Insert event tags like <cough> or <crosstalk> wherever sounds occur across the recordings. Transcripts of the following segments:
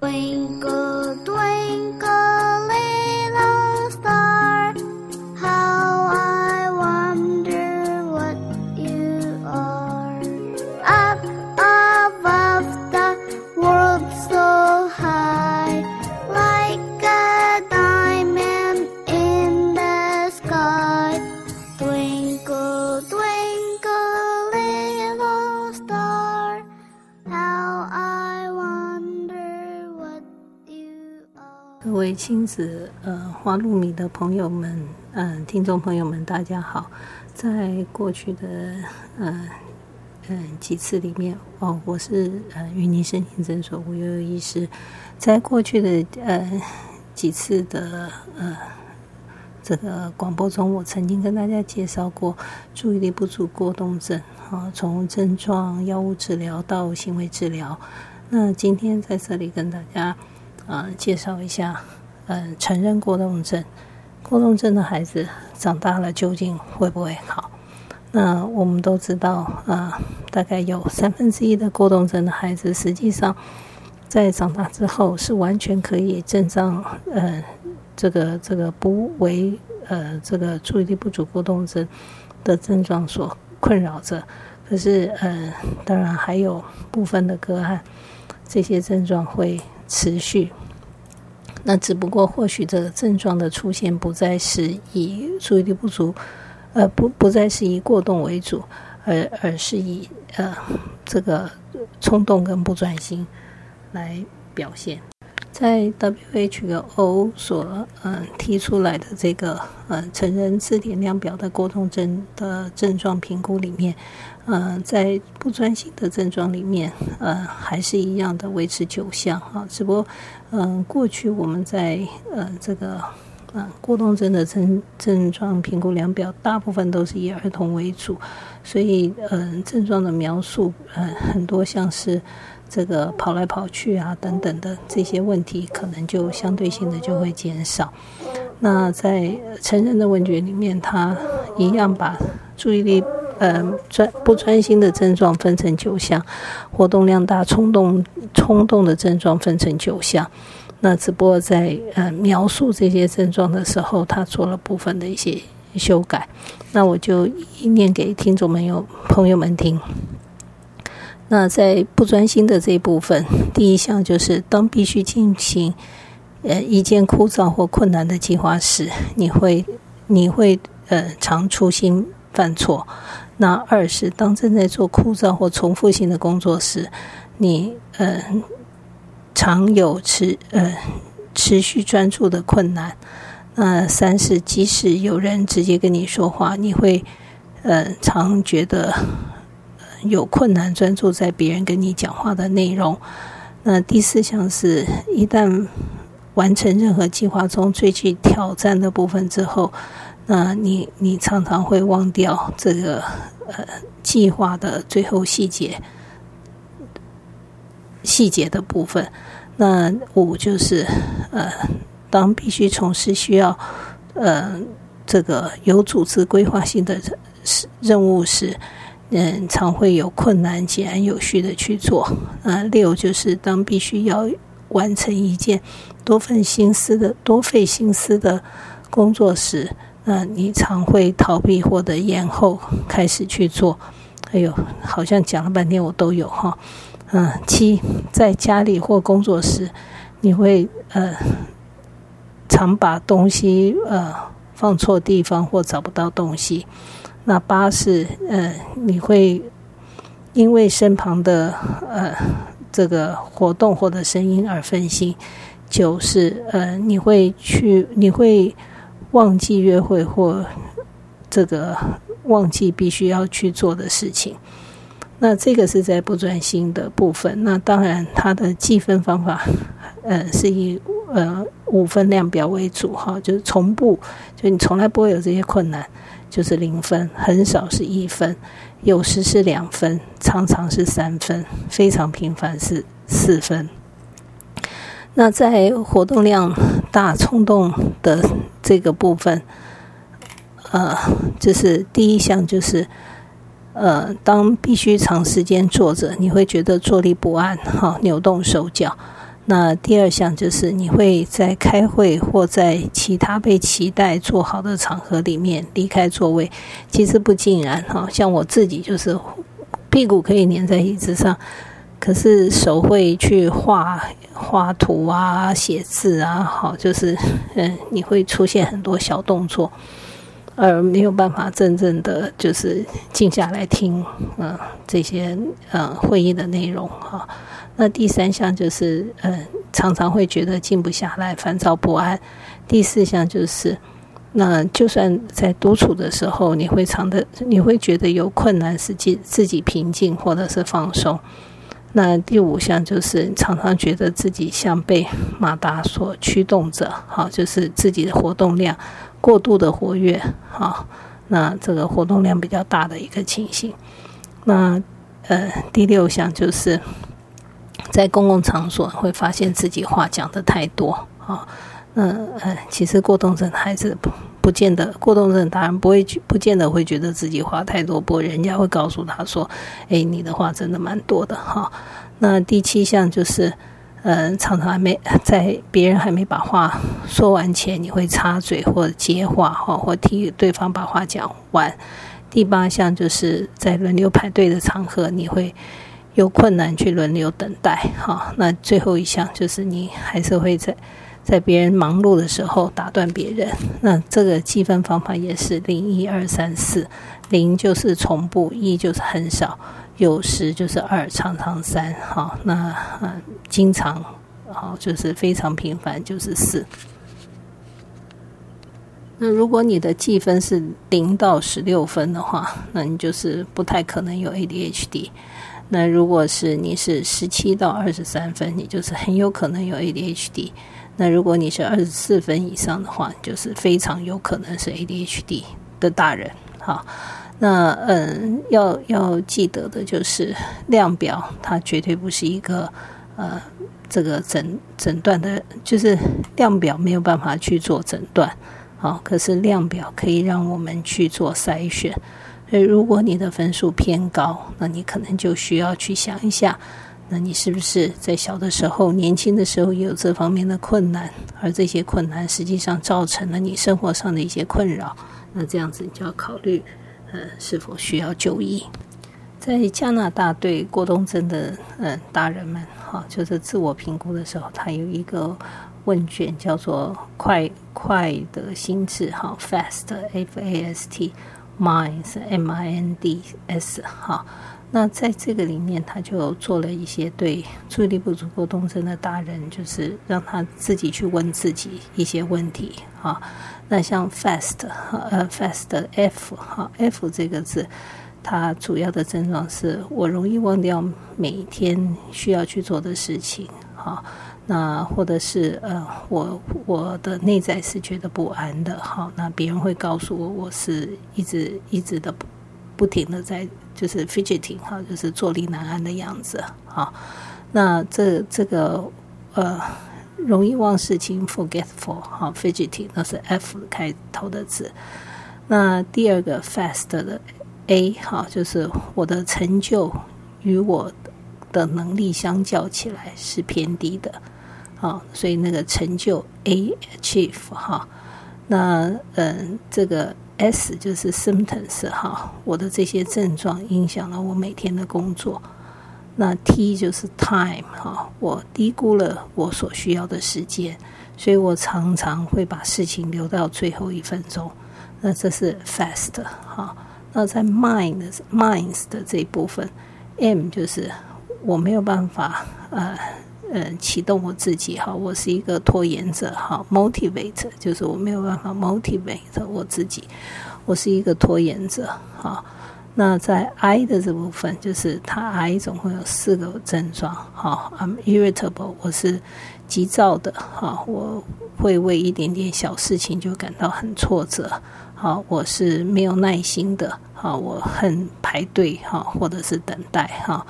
Twinkle, twinkle, little star, 位亲子呃花露米的朋友们，嗯、听众朋友们，大家好。在过去的呃嗯几次里面，哦，我是呃云林身心诊所吴悠悠医师，在过去的呃几次的呃这个广播中，我曾经跟大家介绍过注意力不足过动症，啊，从症状、药物治疗到行为治疗。那今天在这里跟大家啊、介绍一下，嗯、承认过动症。过动症的孩子长大了究竟会不会好？那我们都知道，啊，大概有三分之一的过动症的孩子，实际上在长大之后是完全可以症状，呃，这个这个不为呃这个注意力不足过动症的症状所困扰着。可是，呃，当然还有部分的个案，这些症状会持续。那只不过或许这个症状的出现不再是以注意力不足，呃，不不再是以过动为主，而而是以呃这个冲动跟不专心来表现。在 WHO 所呃提出来的这个呃成人字典量表的过动症的症状评估里面，呃，在不专心的症状里面，呃，还是一样的维持九项哈，只不过，嗯、过去我们在呃这个呃过动症的症症状评估量表，大部分都是以儿童为主，所以呃症状的描述呃很多像是这个跑来跑去啊等等的这些问题，可能就相对性的就会减少。那在成人的问卷里面，他一样把注意力呃专不专心的症状分成九项，活动量大、冲动冲动的症状分成九项。那只不过在呃描述这些症状的时候，他做了部分的一些修改。那我就一念给听众朋友朋友们听。那在不专心的这一部分，第一项就是当必须进行呃一件枯燥或困难的计划时，你会你会呃常粗心犯错。那二是当正在做枯燥或重复性的工作时，你呃常有持呃持续专注的困难。那三是即使有人直接跟你说话，你会呃常觉得有困难专注在别人跟你讲话的内容。那第四项是，一旦完成任何计划中最具挑战的部分之后，那你你常常会忘掉这个呃计划的最后细节细节的部分。那五就是呃，当必须从事需要呃这个有组织规划性的任务时。嗯，常会有困难，井然有序的去做。啊，六就是当必须要完成一件多份心思的、多费心思的工作时，那你常会逃避或者延后开始去做。哎呦，好像讲了半天我都有哈。嗯，七在家里或工作时，你会呃常把东西呃放错地方或找不到东西。那八是呃，你会因为身旁的呃这个活动或者声音而分心。九是呃，你会去，你会忘记约会或这个忘记必须要去做的事情。那这个是在不专心的部分。那当然，它的计分方法，呃，是以呃五分量表为主哈，就是从不，就你从来不会有这些困难，就是零分，很少是一分，有时是两分，常常是三分，非常频繁是四分。那在活动量大、冲动的这个部分，呃，就是第一项就是。呃，当必须长时间坐着，你会觉得坐立不安，哈，扭动手脚。那第二项就是你会在开会或在其他被期待做好的场合里面离开座位。其实不尽然，哈，像我自己就是屁股可以粘在椅子上，可是手会去画画图啊、写字啊，好，就是 <laughs> 嗯，你会出现很多小动作。而没有办法真正的就是静下来听，嗯，这些呃会议的内容哈。那第三项就是，呃，常常会觉得静不下来，烦躁不安。第四项就是，那就算在独处的时候，你会常的，你会觉得有困难，使自自己平静或者是放松。那第五项就是常常觉得自己像被马达所驱动着，好，就是自己的活动量。过度的活跃，好，那这个活动量比较大的一个情形。那呃，第六项就是在公共场所会发现自己话讲的太多，啊，那呃，其实过动症孩子不见得，过动症当然不会不见得会觉得自己话太多，不过人家会告诉他说，哎，你的话真的蛮多的，哈。那第七项就是。嗯，常常还没在别人还没把话说完前，你会插嘴或接话哈，或替对方把话讲完。第八项就是在轮流排队的场合，你会有困难去轮流等待哈。那最后一项就是你还是会在在别人忙碌的时候打断别人。那这个计分方法也是零一二三四，零就是从不，一就是很少。有时就是二，常常三，好，那，经常好就是非常频繁，就是四。那如果你的计分是零到十六分的话，那你就是不太可能有 ADHD。那如果是你是十七到二十三分，你就是很有可能有 ADHD。那如果你是二十四分以上的话，就是非常有可能是 ADHD 的大人，好。那嗯，要要记得的就是量表，它绝对不是一个呃这个诊诊断的，就是量表没有办法去做诊断，好，可是量表可以让我们去做筛选。所以，如果你的分数偏高，那你可能就需要去想一下，那你是不是在小的时候、年轻的时候有这方面的困难，而这些困难实际上造成了你生活上的一些困扰，那这样子你就要考虑。呃，是否需要就医？在加拿大对过动症的嗯大人们，哈，就是自我评估的时候，他有一个问卷叫做“快快的心智”哈，Fast F A S T，Minds M I N D S 哈。那在这个里面，他就做了一些对注意力不足过动症的大人，就是让他自己去问自己一些问题哈。那像 fast 呃 fast F 哈 F 这个字，它主要的症状是我容易忘掉每天需要去做的事情哈。那或者是呃我我的内在是觉得不安的哈。那别人会告诉我我是一直一直的不不停的在就是 fidgeting 哈，就是坐立难安的样子哈。那这这个呃。容易忘事情，forgetful，哈，fidgeting 那是 F 开头的字。那第二个 fast 的 A，哈，就是我的成就与我的能力相较起来是偏低的，啊，所以那个成就 A，achieve，哈。那嗯，这个 S 就是 symptoms，哈，我的这些症状影响了我每天的工作。那 T 就是 time 哈，我低估了我所需要的时间，所以我常常会把事情留到最后一分钟。那这是 fast 哈。那在 mind minds 的这一部分，M 就是我没有办法呃呃启动我自己哈，我是一个拖延者哈，motivate 就是我没有办法 motivate 我自己，我是一个拖延者哈。那在 I 的这部分，就是它 I 总共有四个症状哈，I'm irritable，我是急躁的哈，我会为一点点小事情就感到很挫折。好，我是没有耐心的。好，我很排队哈，或者是等待哈。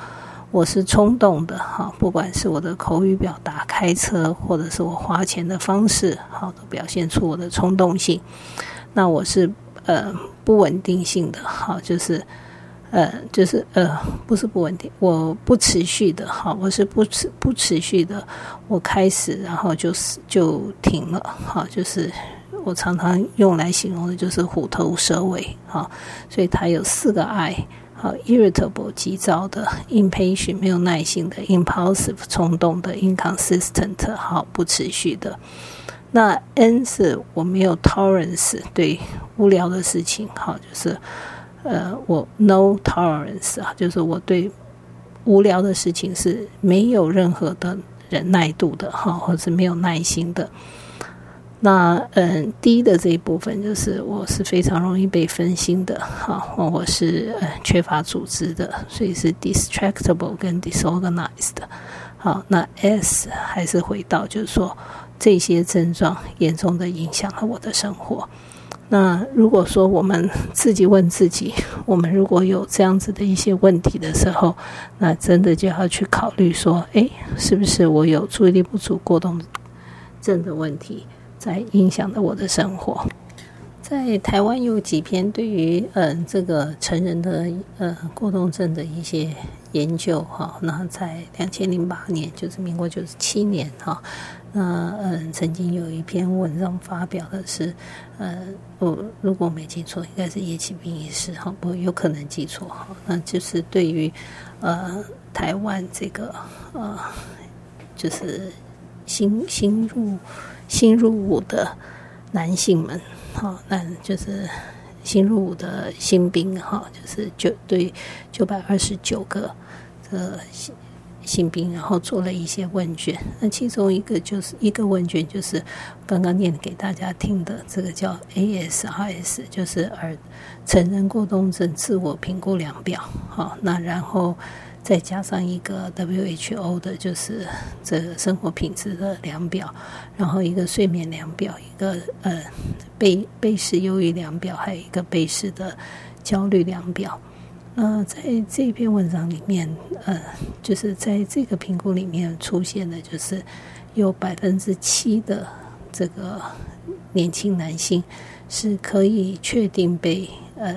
我是冲动的哈，不管是我的口语表达、开车，或者是我花钱的方式，好，都表现出我的冲动性。那我是呃不稳定性的，好，就是呃就是呃不是不稳定，我不持续的，好，我是不持不持续的。我开始，然后就是就停了，哈，就是。我常常用来形容的就是虎头蛇尾，哈，所以它有四个爱好，irritable 急躁的，impatient 没有耐心的，impulsive 冲动的，inconsistent 好不持续的。那 N 是我没有 tolerance 对无聊的事情，好，就是呃我 no tolerance 啊，就是我对无聊的事情是没有任何的忍耐度的，哈，或者没有耐心的。那嗯，第一的这一部分就是我是非常容易被分心的，哈，我是缺乏组织的，所以是 distractible 跟 disorganized。好，那 S 还是回到就是说这些症状严重的影响了我的生活。那如果说我们 <laughs> 自己问自己，我们如果有这样子的一些问题的时候，那真的就要去考虑说，诶，是不是我有注意力不足过动症的问题？在影响了我的生活。在台湾有几篇对于嗯这个成人的呃过动症的一些研究哈，那在两千零八年，就是民国九十七年哈，那嗯曾经有一篇文章发表的是，呃我如果没记错，应该是叶启斌医师哈，不有可能记错哈，那就是对于呃台湾这个呃就是新新入。新入伍的男性们，哈，那就是新入伍的新兵，哈，就是九对九百二十九个的新新兵，然后做了一些问卷。那其中一个就是一个问卷，就是刚刚念给大家听的，这个叫 ASRS，就是儿成人过动症自我评估量表，好，那然后。再加上一个 WHO 的，就是这个生活品质的量表，然后一个睡眠量表，一个呃被被试忧郁量表，还有一个被试的焦虑量表。呃，在这篇文章里面，呃，就是在这个评估里面出现的，就是有百分之七的这个年轻男性是可以确定被呃。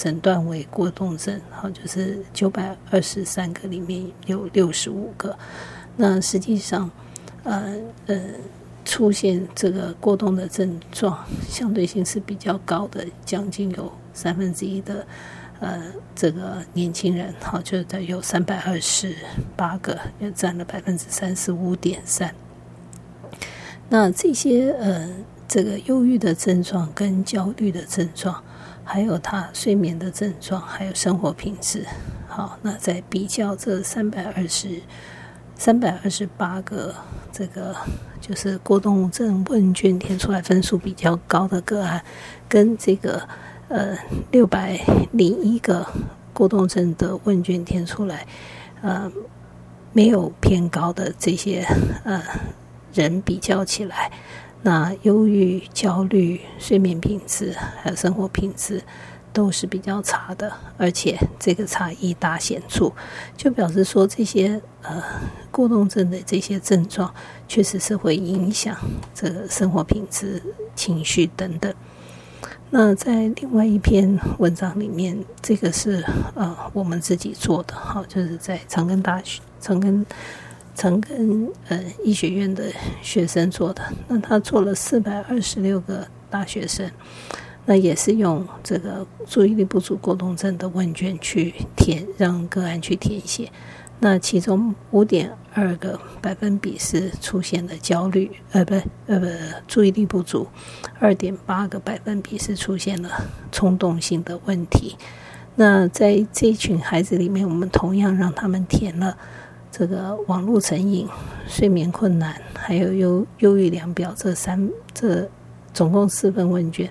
诊断为过动症，好，就是九百二十三个里面有六十五个。那实际上，呃呃，出现这个过动的症状，相对性是比较高的，将近有三分之一的呃这个年轻人，好，就是有三百二十八个，也占了百分之三十五点三。那这些呃这个忧郁的症状跟焦虑的症状。还有他睡眠的症状，还有生活品质。好，那在比较这三百二十、三百二十八个这个就是过动症问卷填出来分数比较高的个案，跟这个呃六百零一个过动症的问卷填出来呃没有偏高的这些呃人比较起来。那忧郁、焦虑、睡眠品质还有生活品质都是比较差的，而且这个差异大显著，就表示说这些呃过动症的这些症状确实是会影响这个生活品质、情绪等等。那在另外一篇文章里面，这个是呃我们自己做的，哈，就是在长庚大学长庚。曾跟呃医学院的学生做的，那他做了四百二十六个大学生，那也是用这个注意力不足过动症的问卷去填，让个案去填写。那其中五点二个百分比是出现了焦虑，呃，不，呃，不，注意力不足；二点八个百分比是出现了冲动性的问题。那在这群孩子里面，我们同样让他们填了这个网络成瘾、睡眠困难，还有忧忧郁量表这三这总共四份问卷，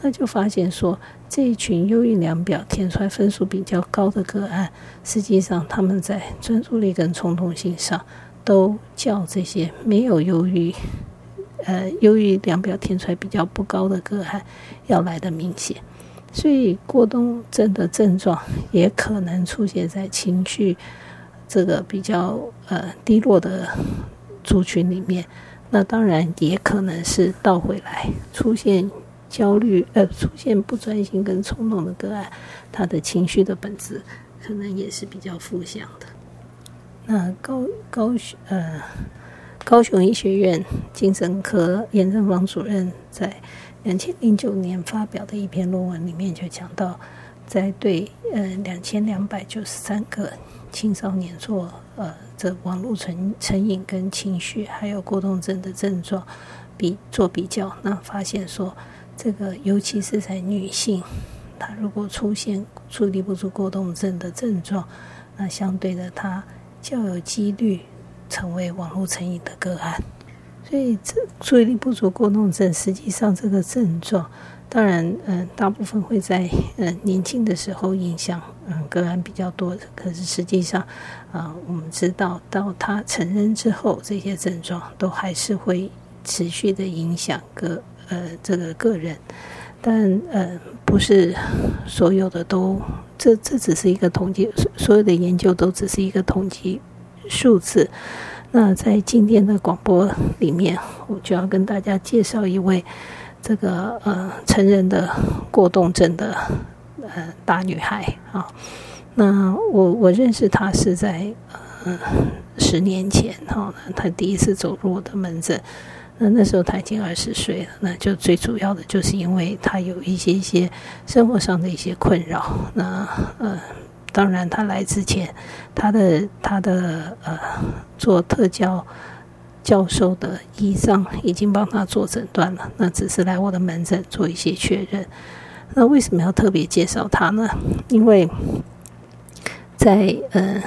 那就发现说。这一群忧郁量表填出来分数比较高的个案，实际上他们在专注力跟冲动性上都较这些没有忧郁，呃，忧郁量表填出来比较不高的个案要来的明显。所以过动症的症状也可能出现在情绪这个比较呃低落的族群里面，那当然也可能是倒回来出现。焦虑呃，出现不专心跟冲动的个案，他的情绪的本质可能也是比较负向的。那高高呃高雄医学院精神科严正芳主任在两千零九年发表的一篇论文里面就讲到，在对呃两千两百九十三个青少年做呃这网络成成瘾跟情绪还有过动症的症状比做比较，那发现说。这个尤其是在女性，她如果出现注意力不足过动症的症状，那相对的她较有几率成为网络成瘾的个案。所以，这注意力不足过动症实际上这个症状，当然，嗯，大部分会在嗯年轻的时候影响嗯个案比较多。可是实际上，啊，我们知道到他成人之后，这些症状都还是会持续的影响个。呃，这个个人，但呃，不是所有的都，这这只是一个统计，所有的研究都只是一个统计数字。那在今天的广播里面，我就要跟大家介绍一位这个呃成人的过动症的呃大女孩啊。那我我认识她是在呃十年前哈，她第一次走入我的门诊。那那时候他已经二十岁了，那就最主要的就是因为他有一些一些生活上的一些困扰。那呃，当然他来之前，他的他的呃做特教教授的医生已经帮他做诊断了，那只是来我的门诊做一些确认。那为什么要特别介绍他呢？因为在呃。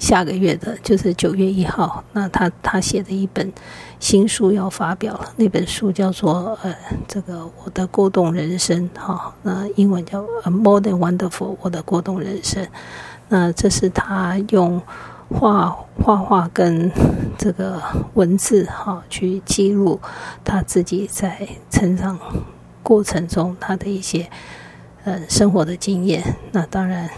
下个月的就是九月一号，那他他写的一本新书要发表了，那本书叫做呃这个我的过动人生哈，那英文叫 More Than Wonderful 我的过动人生，那这是他用画画画跟这个文字哈去记录他自己在成长过程中他的一些呃生活的经验，那当然。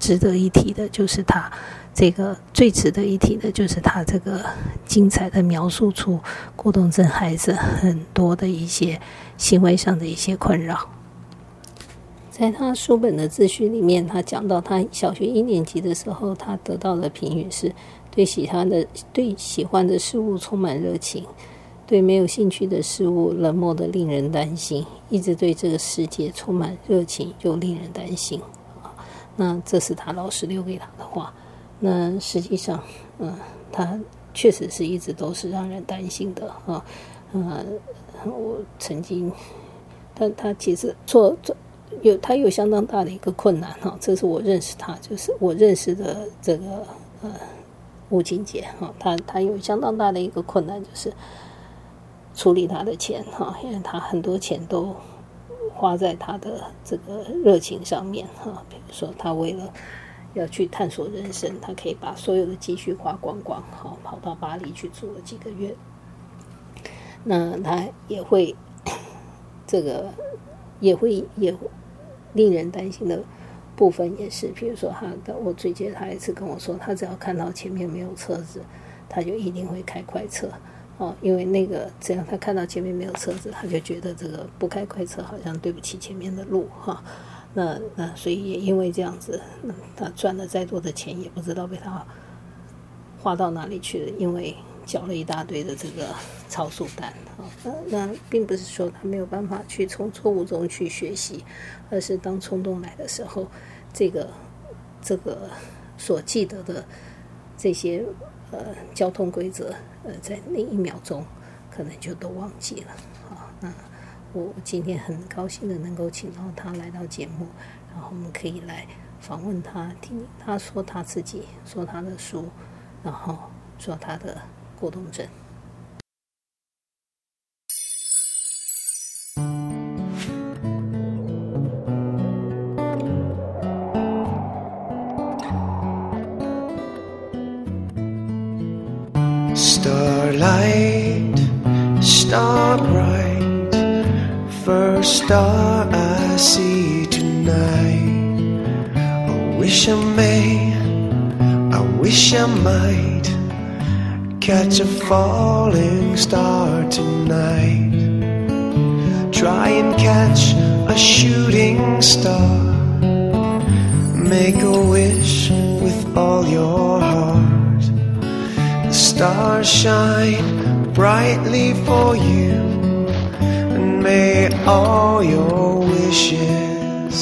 值得一提的就是他这个最值得一提的就是他这个精彩的描述出过动症孩子很多的一些行为上的一些困扰。在他书本的自序里面，他讲到他小学一年级的时候，他得到的评语是对喜欢的对喜欢的事物充满热情，对没有兴趣的事物冷漠的令人担心，一直对这个世界充满热情又令人担心。那这是他老师留给他的话。那实际上，嗯，他确实是一直都是让人担心的啊。嗯，我曾经，他他其实做做有他有相当大的一个困难哈。这是我认识他，就是我认识的这个呃吴金杰哈。他他有相当大的一个困难，就是处理他的钱哈，因为他很多钱都。花在他的这个热情上面哈，比如说他为了要去探索人生，他可以把所有的积蓄花光光，好跑到巴黎去住了几个月。那他也会 <coughs> 这个也会也令人担心的部分也是，比如说他我最近他一次跟我说，他只要看到前面没有车子，他就一定会开快车。哦，因为那个只要他看到前面没有车子，他就觉得这个不开快车好像对不起前面的路哈。那那所以也因为这样子，他赚了再多的钱也不知道被他花到哪里去了，因为缴了一大堆的这个超速单啊。那那并不是说他没有办法去从错误中去学习，而是当冲动来的时候，这个这个。所记得的这些呃交通规则，呃，在那一秒钟可能就都忘记了。好，那我今天很高兴的能够请到他来到节目，然后我们可以来访问他，听他说他自己，说他的书，然后说他的过动症。Star I see tonight. I wish I may, I wish I might catch a falling star tonight. Try and catch a shooting star. Make a wish with all your heart. The stars shine brightly for you, may all your wishes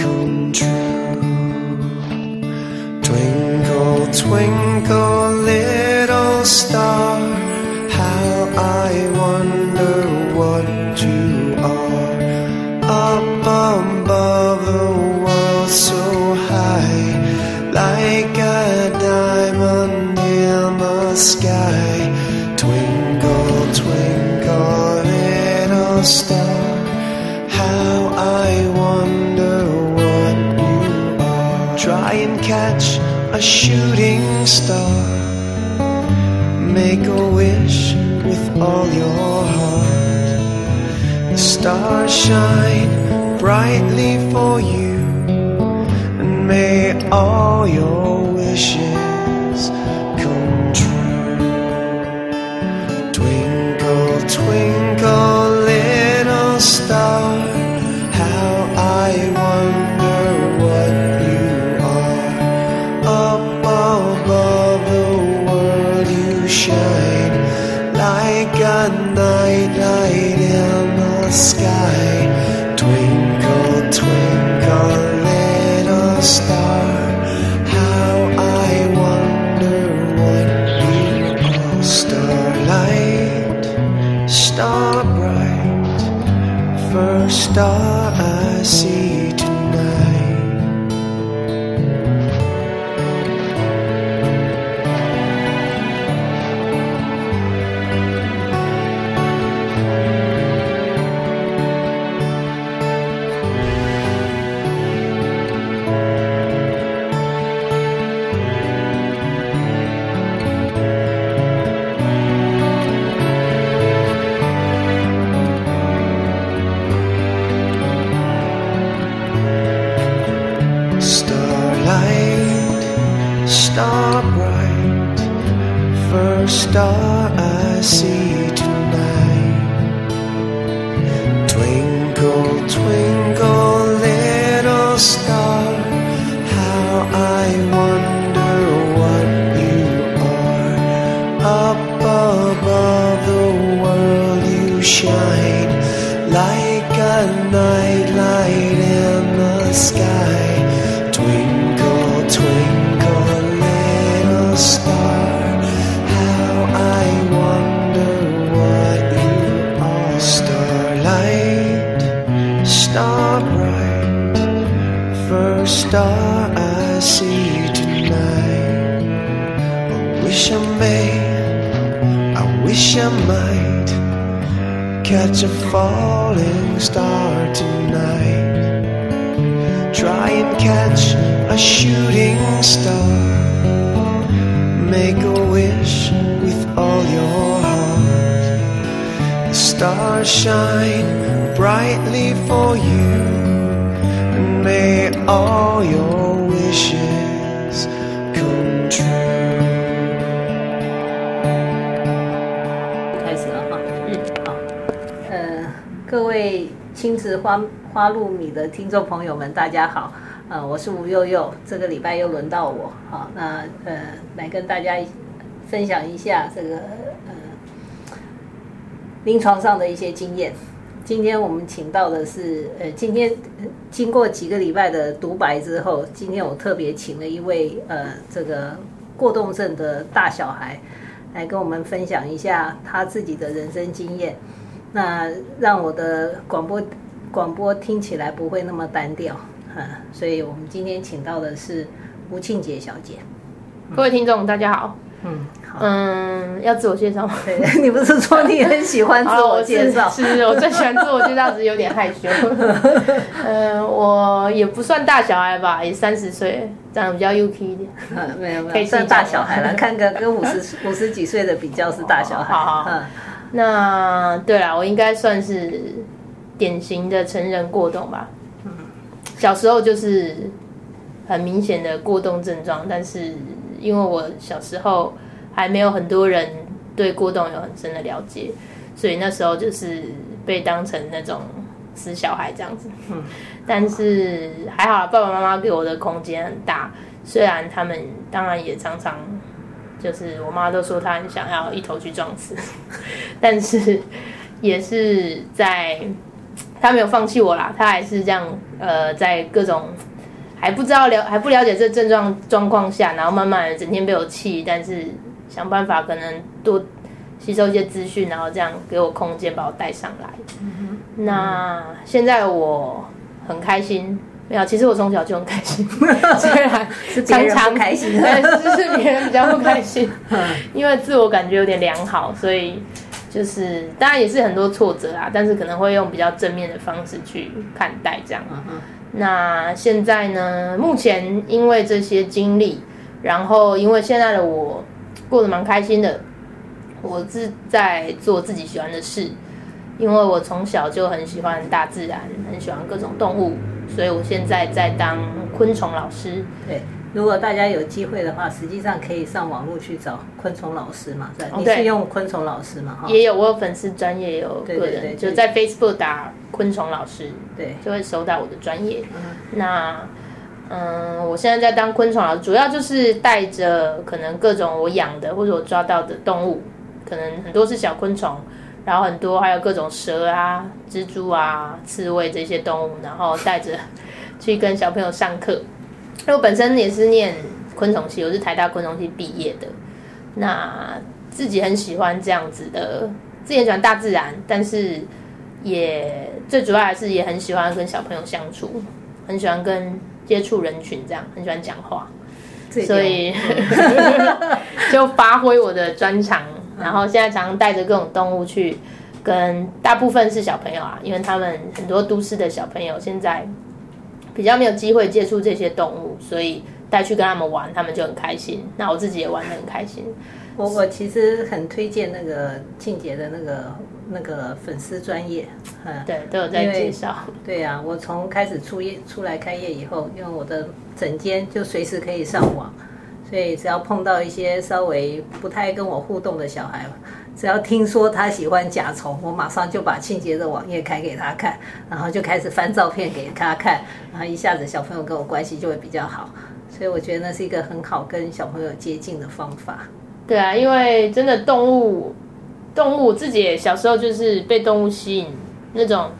come true. Twinkle, twinkle, little star, a shooting star. Make a wish with all your heart. The stars shine brightly for you, and may all your wishes come true. Twinkle, twinkle, sky. Falling star tonight. Try and catch a shooting star. Make a wish with all your heart. The stars shine brightly for 花花露米的听众朋友们，大家好，呃，我是吴悠悠，这个礼拜又轮到我，好，那呃，来跟大家分享一下这个呃临床上的一些经验。今天我们请到的是，呃，今天经过几个礼拜的独白之后，今天我特别请了一位呃，这个过动症的大小孩来跟我们分享一下他自己的人生经验，那让我的广播广播听起来不会那么单调，嗯，所以我们今天请到的是吴庆杰小姐，各位听众，大家好。嗯，好，嗯，要自我介绍吗？对 <laughs> 你不是说你很喜欢自我介绍？是是我最喜欢自我介绍，只是有点害羞。嗯，<laughs> 我也不算大小孩吧，也三十岁，长得比较 UK 一点。嗯，没有没有，可以算大小孩了。<laughs> 看个跟五十五十几岁的比较是大小孩。好好好嗯，那对了，我应该算是典型的成人过动吧。嗯小时候就是很明显的过动症状，但是因为我小时候还没有很多人对过动有很深的了解，所以那时候就是被当成那种死小孩这样子。嗯 <laughs> 但是还好，爸爸妈妈给我的空间很大，虽然他们当然也常常就是我妈都说她很想要一头去撞死，<laughs> 但是也是在她没有放弃我啦，他还是这样呃，在各种还不知道了还不了解这症状状况下，然后慢慢的整天被我气，但是想办法可能多吸收一些资讯，然后这样给我空间把我带上来。那现在我很开心。没有，其实我从小就很开心，<laughs> 虽然常常不开心。<laughs> 对，是是别人比较不开心，嗯 <laughs> 因为自我感觉有点良好，所以就是当然也是很多挫折啊，但是可能会用比较正面的方式去看待这样。嗯那现在呢？目前因为这些经历，然后因为现在的我过得蛮开心的，我是在做自己喜欢的事，因为我从小就很喜欢大自然，很喜欢各种动物，所以我现在在当昆虫老师。对，如果大家有机会的话，实际上可以上网络去找昆虫老师嘛，是吧？你是用昆虫老师嘛？哈，也有我有粉丝专业，也有个人，对对对就在 Facebook 打昆虫老师，对，就会收到我的专业。嗯那嗯，我现在在当昆虫老师，主要就是带着可能各种我养的或者我抓到的动物，可能很多是小昆虫，然后很多还有各种蛇啊、蜘蛛啊、刺猬这些动物，然后带着去跟小朋友上课。因为我本身也是念昆虫系，我是台大昆虫系毕业的，那自己很喜欢这样子的，自己很喜欢大自然，但是也最主要还是也很喜欢跟小朋友相处，很喜欢跟接触人群，这样很喜欢讲话，所以 <laughs> <laughs> 就发挥我的专长，然后现在常常带着各种动物去跟大部分是小朋友啊，因为他们很多都市的小朋友现在比较没有机会接触这些动物，所以带去跟他们玩，他们就很开心。那我自己也玩得很开心。我我其实很推荐那个庆姐的那个那个粉丝专业，嗯，对，都有在介绍。对呀、我从开始出业出来开业以后，因为我的整间就随时可以上网，所以只要碰到一些稍微不太跟我互动的小孩，只要听说他喜欢甲虫，我马上就把庆杰的网页开给他看，然后就开始翻照片给他看，然后一下子小朋友跟我关系就会比较好。所以我觉得那是一个很好跟小朋友接近的方法。对啊，因为真的动物，动物自己小时候就是被动物吸引，那种，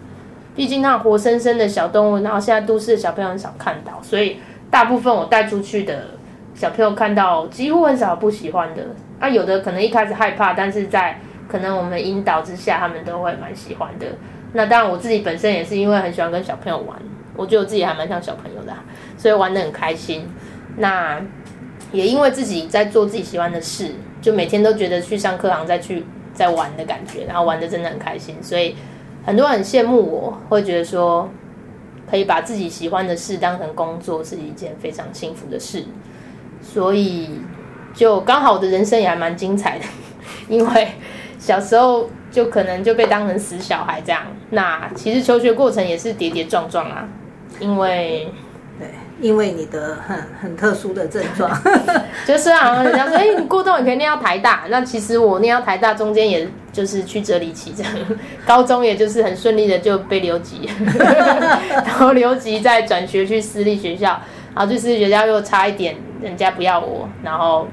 毕竟它活生生的小动物，然后现在都市的小朋友很少看到，所以大部分我带出去的小朋友看到几乎很少不喜欢的，啊，有的可能一开始害怕，但是在可能我们引导之下，他们都会蛮喜欢的。那当然我自己本身也是因为很喜欢跟小朋友玩，我觉得我自己还蛮像小朋友的、所以玩得很开心。那也因为自己在做自己喜欢的事，就每天都觉得去上课堂再去在玩的感觉，然后玩的真的很开心，所以很多人很羡慕我，会觉得说可以把自己喜欢的事当成工作是一件非常幸福的事，所以就刚好我的人生也还蛮精彩的，<laughs> 因为小时候就可能就被当成死小孩这样，那其实求学过程也是跌跌撞撞啊，因为。对，因为你的很很特殊的症状，<laughs> 就是啊，人家说，哎、你过动，你可以念到台大。那其实我念到台大中间，也就是曲折离奇这样。高中也就是很顺利的就被留级，<laughs> 然后留级再转学去私立学校，然后去私立学校又差一点人家不要我，然后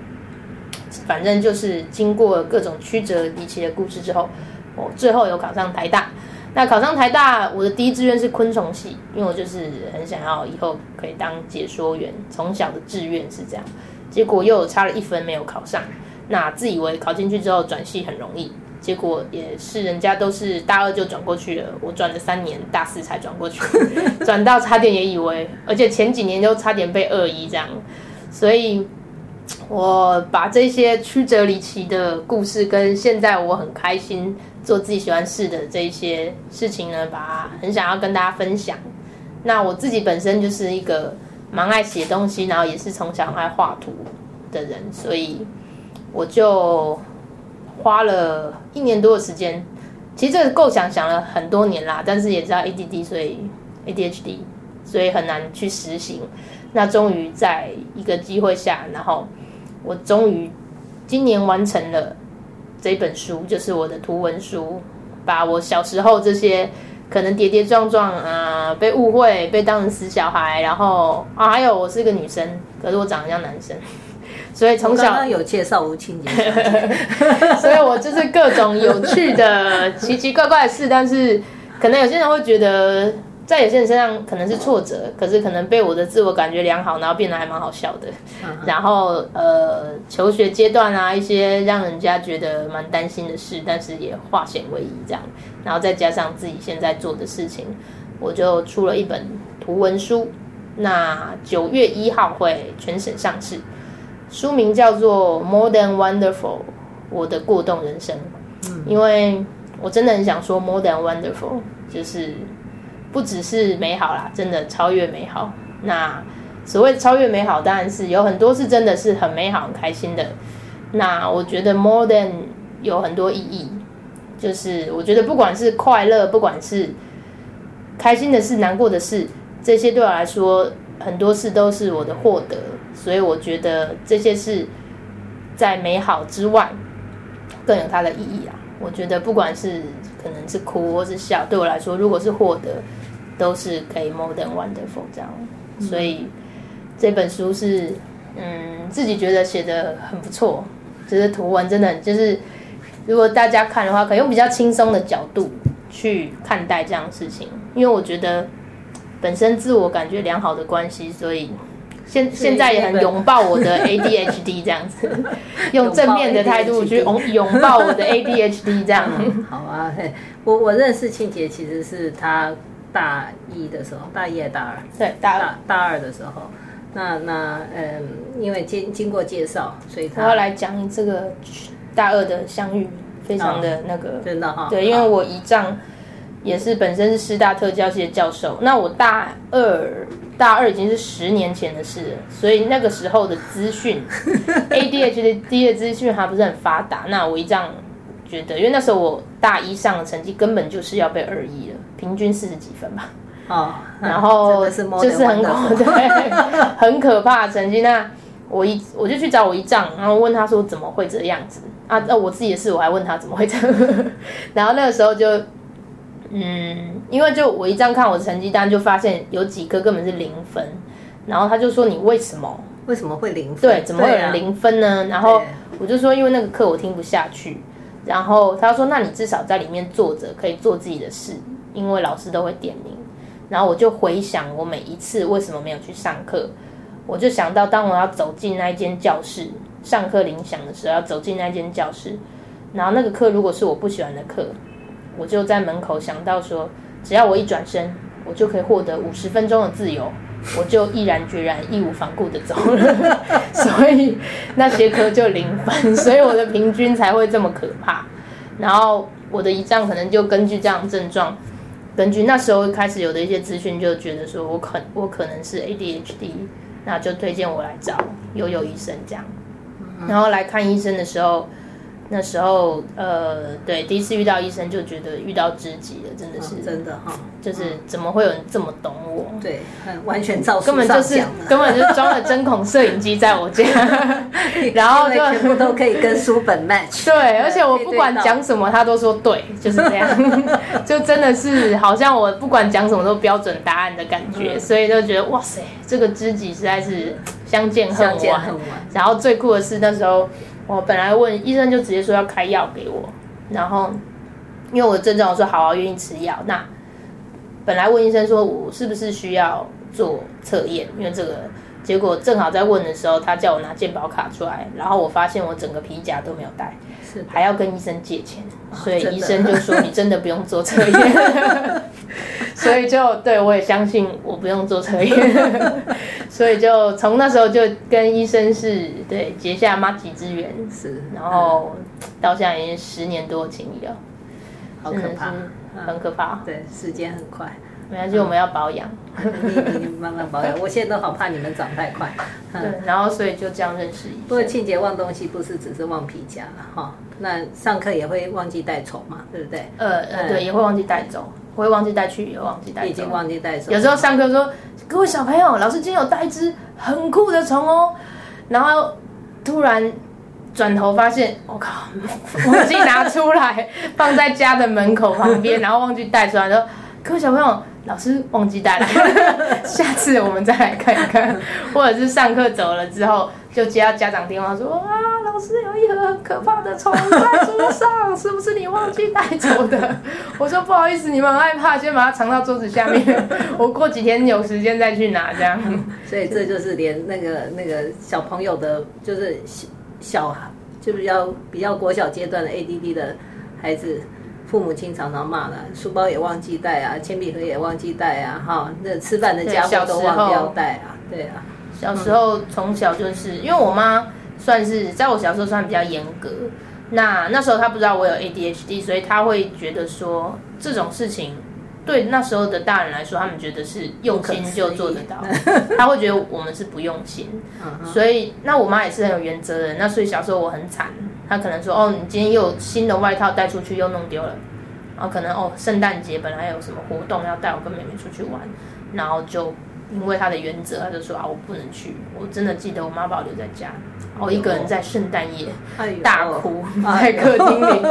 反正就是经过各种曲折离奇的故事之后，我最后有考上台大。那考上台大，我的第一志愿是昆虫系，因为我就是很想要以后可以当解说员，从小的志愿是这样。结果又差了一分没有考上，那自以为考进去之后转系很容易，结果也是人家都是大二就转过去了，我转了三年，大四才转过去，<laughs> 转到差点也以为，而且前几年就差点被二一这样，所以。我把这些曲折离奇的故事，跟现在我很开心做自己喜欢事的这些事情呢，把它很想要跟大家分享。那我自己本身就是一个蛮爱写东西，然后也是从小爱画图的人，所以我就花了一年多的时间。其实这个构想想了很多年啦，但是也知道 ADD，所以 ADHD，所以很难去实行。那终于在一个机会下，然后我终于今年完成了这本书，就是我的图文书，把我小时候这些可能跌跌撞撞啊，被误会、被当成死小孩，然后啊，还有我是一个女生，可是我长得像男生，所以从小刚刚有介绍吴清洁，所以我就是各种有趣的、奇奇怪怪的事，但是可能有些人会觉得。在有些人身上可能是挫折，可是可能被我的自我感觉良好，然后变得还蛮好笑的。然后呃，求学阶段啊，一些让人家觉得蛮担心的事，但是也化险为夷这样。然后再加上自己现在做的事情，我就出了一本图文书。那九月一号会全省上市，书名叫做《More Than Wonderful》，我的过动人生。嗯因为我真的很想说《More Than Wonderful》，就是。不只是美好啦，真的超越美好。那所谓超越美好，当然是有很多是真的是很美好、很开心的。那我觉得 more than 有很多意义，就是我觉得不管是快乐，不管是开心的事、难过的事，这些对我来说，很多事都是我的获得。所以我觉得这些事在美好之外，更有它的意义啊。我觉得不管是可能是哭或是笑，对我来说，如果是获得。都是可以 more than wonderful 这样，所以这本书是嗯自己觉得写的很不错，就是图文真的就是如果大家看的话，可以用比较轻松的角度去看待这样的事情，因为我觉得本身自我感觉良好的关系，所以现现在也很拥抱我的 ADHD <laughs> 这样子，用正面的态度去拥拥抱我的 ADHD 这样。<laughs> 好啊，我我认识庆杰其实是他。大一的时候，大一还是大二？对，大大大二的时候，那那嗯，因为经经过介绍，所以他要来讲这个大二的相遇，非常的那个，真的哈。对，因为我姨丈也是本身是师大特教系的教授，那我大二大二已经是十年前的事了，所以那个时候的资讯，<laughs> ADHD 的资讯还不是很发达。那我姨丈觉得，因为那时候我大一上的成绩根本就是要被二一了。平均四十几分吧，哦，<laughs> 然后就是很可 <laughs> 对，很可怕的成绩。那我一我就去找我一丈，然后问他说怎么会这样子啊？那我自己的事，我还问他怎么会这样。<laughs> 然后那个时候就，嗯，因为就我一丈看我的成绩单，就发现有几科根本是零分。然后他就说你为什么为什么会零分？对，怎么会有人零分呢？然后我就说因为那个课我听不下去。然后他说那你至少在里面坐着，可以做自己的事。因为老师都会点名，然后我就回想我每一次为什么没有去上课，我就想到当我要走进那间教室，上课铃响的时候要走进那间教室，然后那个课如果是我不喜欢的课，我就在门口想到说，只要我一转身，我就可以获得五十分钟的自由，我就毅然决然、义无反顾的走了，<laughs> 所以那些科就零分，<laughs> 所以我的平均才会这么可怕。然后我的一仗可能就根据这样症状。根据那时候开始有的一些资讯，就觉得说我可我可能是 ADHD，那就推荐我来找悠悠医生这样。然后来看医生的时候。那时候，呃，对，第一次遇到医生就觉得遇到知己了，真的是真的哈，就是怎么会有人这么懂我？对，完全照根本就是根本就装了针孔摄影机在我家，<laughs> 然后就全部都可以跟书本 match。<laughs> 对，而且我不管讲什么，他都说对，就是这样，<laughs> 就真的是好像我不管讲什么都标准答案的感觉，所以就觉得哇塞，这个知己实在是相见恨晚。然后最酷的是那时候。我本来问医生，就直接说要开药给我，然后因为我症状，我说好啊，愿意吃药。那本来问医生说我是不是需要做测验，因为这个结果正好在问的时候，他叫我拿健保卡出来，然后我发现我整个皮夹都没有带，还要跟医生借钱，所以医生就说你真的不用做测验，<laughs> 所以就对我也相信我不用做测验，<laughs> 所以就从那时候就跟医生是对结下妈吉之缘，是，然后到现在已经十年多的情谊了，好可怕，很可怕。对，时间很快。没关系，我们要保养，<laughs> 你你你慢慢保养，我现在都好怕你们长太快。嗯，<laughs> 对，然后所以就这样认识不过医生。庆节忘东西不是只是忘皮夹了哈，那上课也会忘记带筹嘛，对不对？呃呃，对，也会忘记带走，我会忘记带去，也忘记带走已经。忘记带走，有时候上课说，各位小朋友，老师今天有带一只很酷的虫哦，然后突然转头发现，我、靠，<laughs> 忘记拿出来放在家的门口旁边，然后忘记带出来，说各位小朋友，老师忘记带来，<laughs> 下次我们再来看一看，<laughs> 或者是上课走了之后，就接到家长电话说，啊，老师有一盒很可怕的虫在桌上，是不是你忘记带走的？<laughs> 我说不好意思，你们很害怕，先把它藏到桌子下面，我过几天有时间再去拿，这样。所以这就是连那个那个小朋友的，就是小小就比较比较国小阶段的 ADD 的孩子，父母亲常常骂了，书包也忘记带啊，铅笔盒也忘记带啊，哈，那吃饭的家伙都忘掉带啊，对啊，小时候从小就是因为我妈算是在我小时候算比较严格，那那时候她不知道我有 ADHD，所以她会觉得说这种事情对那时候的大人来说，他们觉得是用心就做得到，他会觉得我们是不用心，所以那我妈也是很有原则的人。那所以小时候我很惨，她可能说哦，你今天又有新的外套带出去又弄丢了，然后可能哦圣诞节本来有什么活动要带我跟妹妹出去玩，然后就因为他的原则，他就说啊我不能去。我真的记得我妈把我留在家，我一个人在圣诞夜哎大哭，哎在客厅里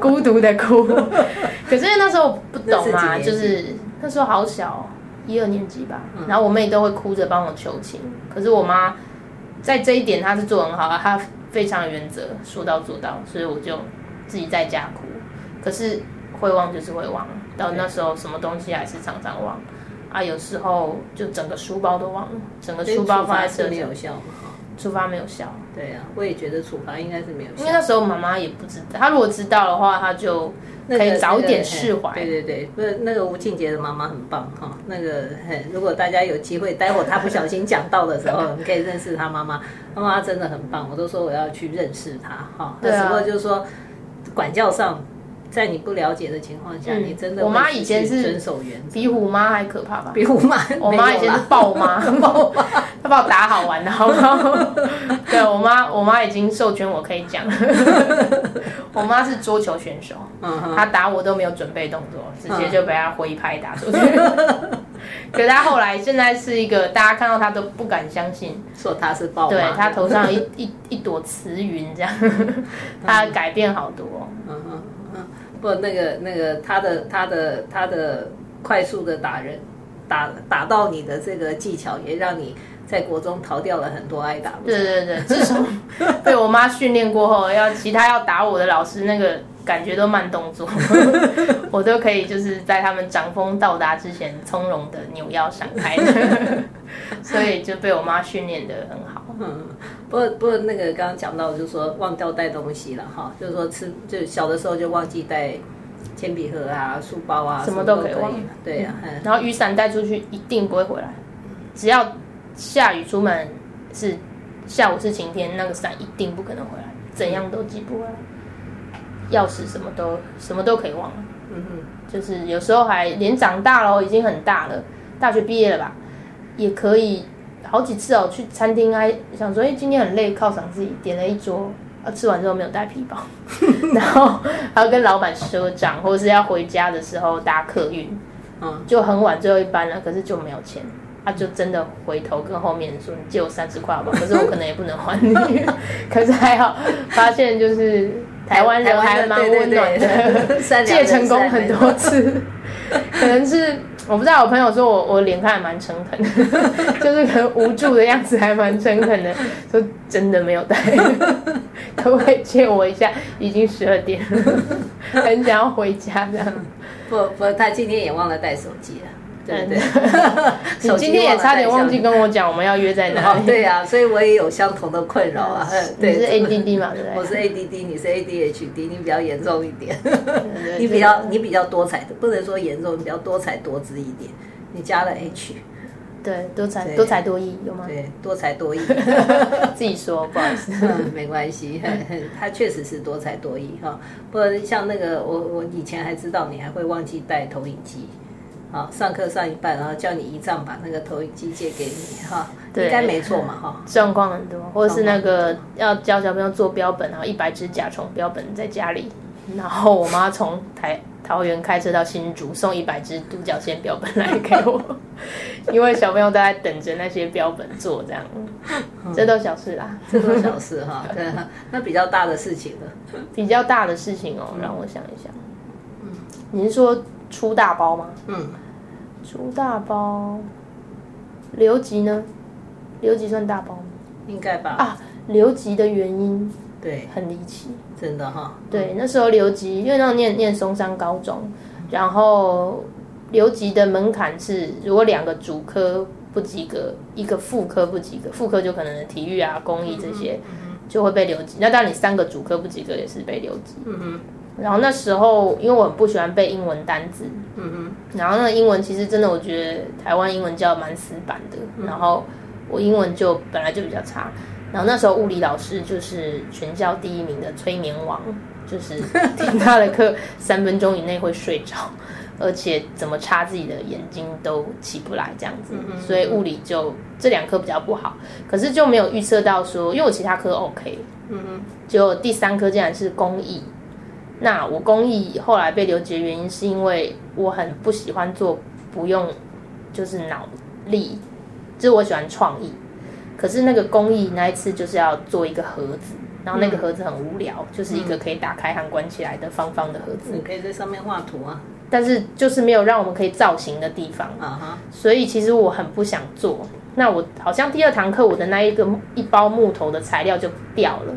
孤独的哭。<laughs> 可是那时候不懂嘛，就是那时候好小，一二年级吧。嗯然后我妹都会哭着帮我求情，可是我妈在这一点她是做得很好，她非常原则，说到做到，所以我就自己在家哭。可是会忘就是会忘，到那时候什么东西还是常常忘。啊，有时候就整个书包都忘了，整个书包处放在车上罚是没有，效嘛，哈，出发没有效。对啊，我也觉得处罚应该是没有效因为。那时候妈妈也不知道，她如果知道的话，她就可以早一点那个释怀。对对对，不是那个吴庆杰的妈妈很棒哈。那个嘿如果大家有机会，待会儿他不小心讲到的时候，<laughs> 你可以认识他妈妈。妈妈真的很棒，我都说我要去认识她哈。那时候就是说，管教上，在你不了解的情况下，嗯你真的我妈会以前是遵守原则，比虎妈还可怕吧？比虎妈我妈以前是爆豹妈，<laughs> 她把我打好玩的，好不好？对我妈，我妈已经授权我可以讲。我妈是桌球选手，嗯哼，她打我都没有准备动作，直接就被她挥拍打出去。可是她后来现在是一个大家看到她都不敢相信，说她是豹妈，对她头上一一一朵慈云这样，她改变好多。嗯嗯嗯，不，那个那个他的他的他的快速的打人，打打到你的这个技巧，也让你在国中逃掉了很多挨打。对对对，自从 <laughs> 被我妈训练过后，要其他要打我的老师，那个感觉都慢动作，<laughs> 我都可以就是在他们掌风到达之前，从容的扭腰闪开，<laughs> 所以就被我妈训练的很好。嗯，<laughs> 不过不过那个刚刚讲到，就是说忘掉带东西了哈，就是说吃就小的时候就忘记带铅笔盒啊、书包啊，什么么都都可以忘对呀、嗯。然后雨伞带出去一定不会回来，只要下雨出门是下午是晴天，那个伞一定不可能回来，怎样都记不回来。钥匙什么都什么都可以忘了。嗯哼，就是有时候还连长大了哦，已经很大了，大学毕业了吧，也可以好几次哦，去餐厅还想说，哎、今天很累，犒赏自己，点了一桌，啊，吃完之后没有带皮包，<laughs> 然后还要跟老板赊账，或者是要回家的时候搭客运，嗯，就很晚最后一班了，可是就没有钱。他、就真的回头跟后面说：“你借我三十块好不好？”可是我可能也不能还你。<laughs> 可是还好，发现就是台湾人还蛮温暖的，借成功很多次，可能是我不知道，我朋友说我我脸看还蛮诚恳的，<laughs> 就是很无助的样子还蛮诚恳的，说真的没有带，<laughs> 可不可以借我一下？已经十二点了，<laughs> 很想要回家这样。不不，他今天也忘了带手机了，对不对？<laughs> 你今天也差点忘记跟我讲我们要约在哪里。哦对呀、所以我也有相同的困扰啊。嗯你对，是 ADD 嘛，对不对？我是 ADD，你是 ADHD，你比较严重一点。<laughs> 你比较你比较多彩的，不能说严重，你比较多彩多姿一点。你加了 H，对多才多才多艺有吗？对，多才多艺。<laughs> 自己说，不好意思。嗯，没关系，他确实是多才多艺哈。不过像那个，我我以前还知道你还会忘记带投影机，好，上课上一半，然后叫你姨丈把那个投影机借给你哈，对应该没错嘛哈。状况很多，或者是那个要教小朋友做标本，然后一百只甲虫标本在家里，然后我妈从台桃园开车到新竹送一百只独角仙标本来给我，<laughs> 因为小朋友都在等着那些标本做，这样，这都小事啦。这都小事哈，<laughs> 对，那比较大的事情呢。比较大的事情哦，让我想一想。你是说出大包吗？嗯，出大包，留级呢？留级算大包吗？应该吧？啊，留级的原因对，很离奇。真的哈。对，那时候留级，因为那时候念念松山高中，然后留级的门槛是，如果两个主科不及格，一个副科不及格，副科就可能体育啊、公益这些就会被留级。那当然你三个主科不及格也是被留级。嗯哼，然后那时候因为我很不喜欢背英文单字，嗯哼，然后那个英文其实真的我觉得台湾英文教蛮死板的，然后我英文就本来就比较差，然后那时候物理老师就是全校第一名的催眠王，就是 <laughs> 听他的课三分钟以内会睡着，而且怎么擦自己的眼睛都起不来这样子，所以物理就这两科比较不好，可是就没有预测到说，因为我其他科 OK，嗯嗯，结果第三科竟然是公益。那我公益后来被留级的原因，是因为我很不喜欢做不用就是脑力，就是我喜欢创意。可是那个公益那一次就是要做一个盒子，然后那个盒子很无聊，就是一个可以打开和关起来的方方的盒子，你可以在上面画图啊。但是就是没有让我们可以造型的地方。啊哈，所以其实我很不想做。那我好像第二堂课我的那一个一包木头的材料就掉了。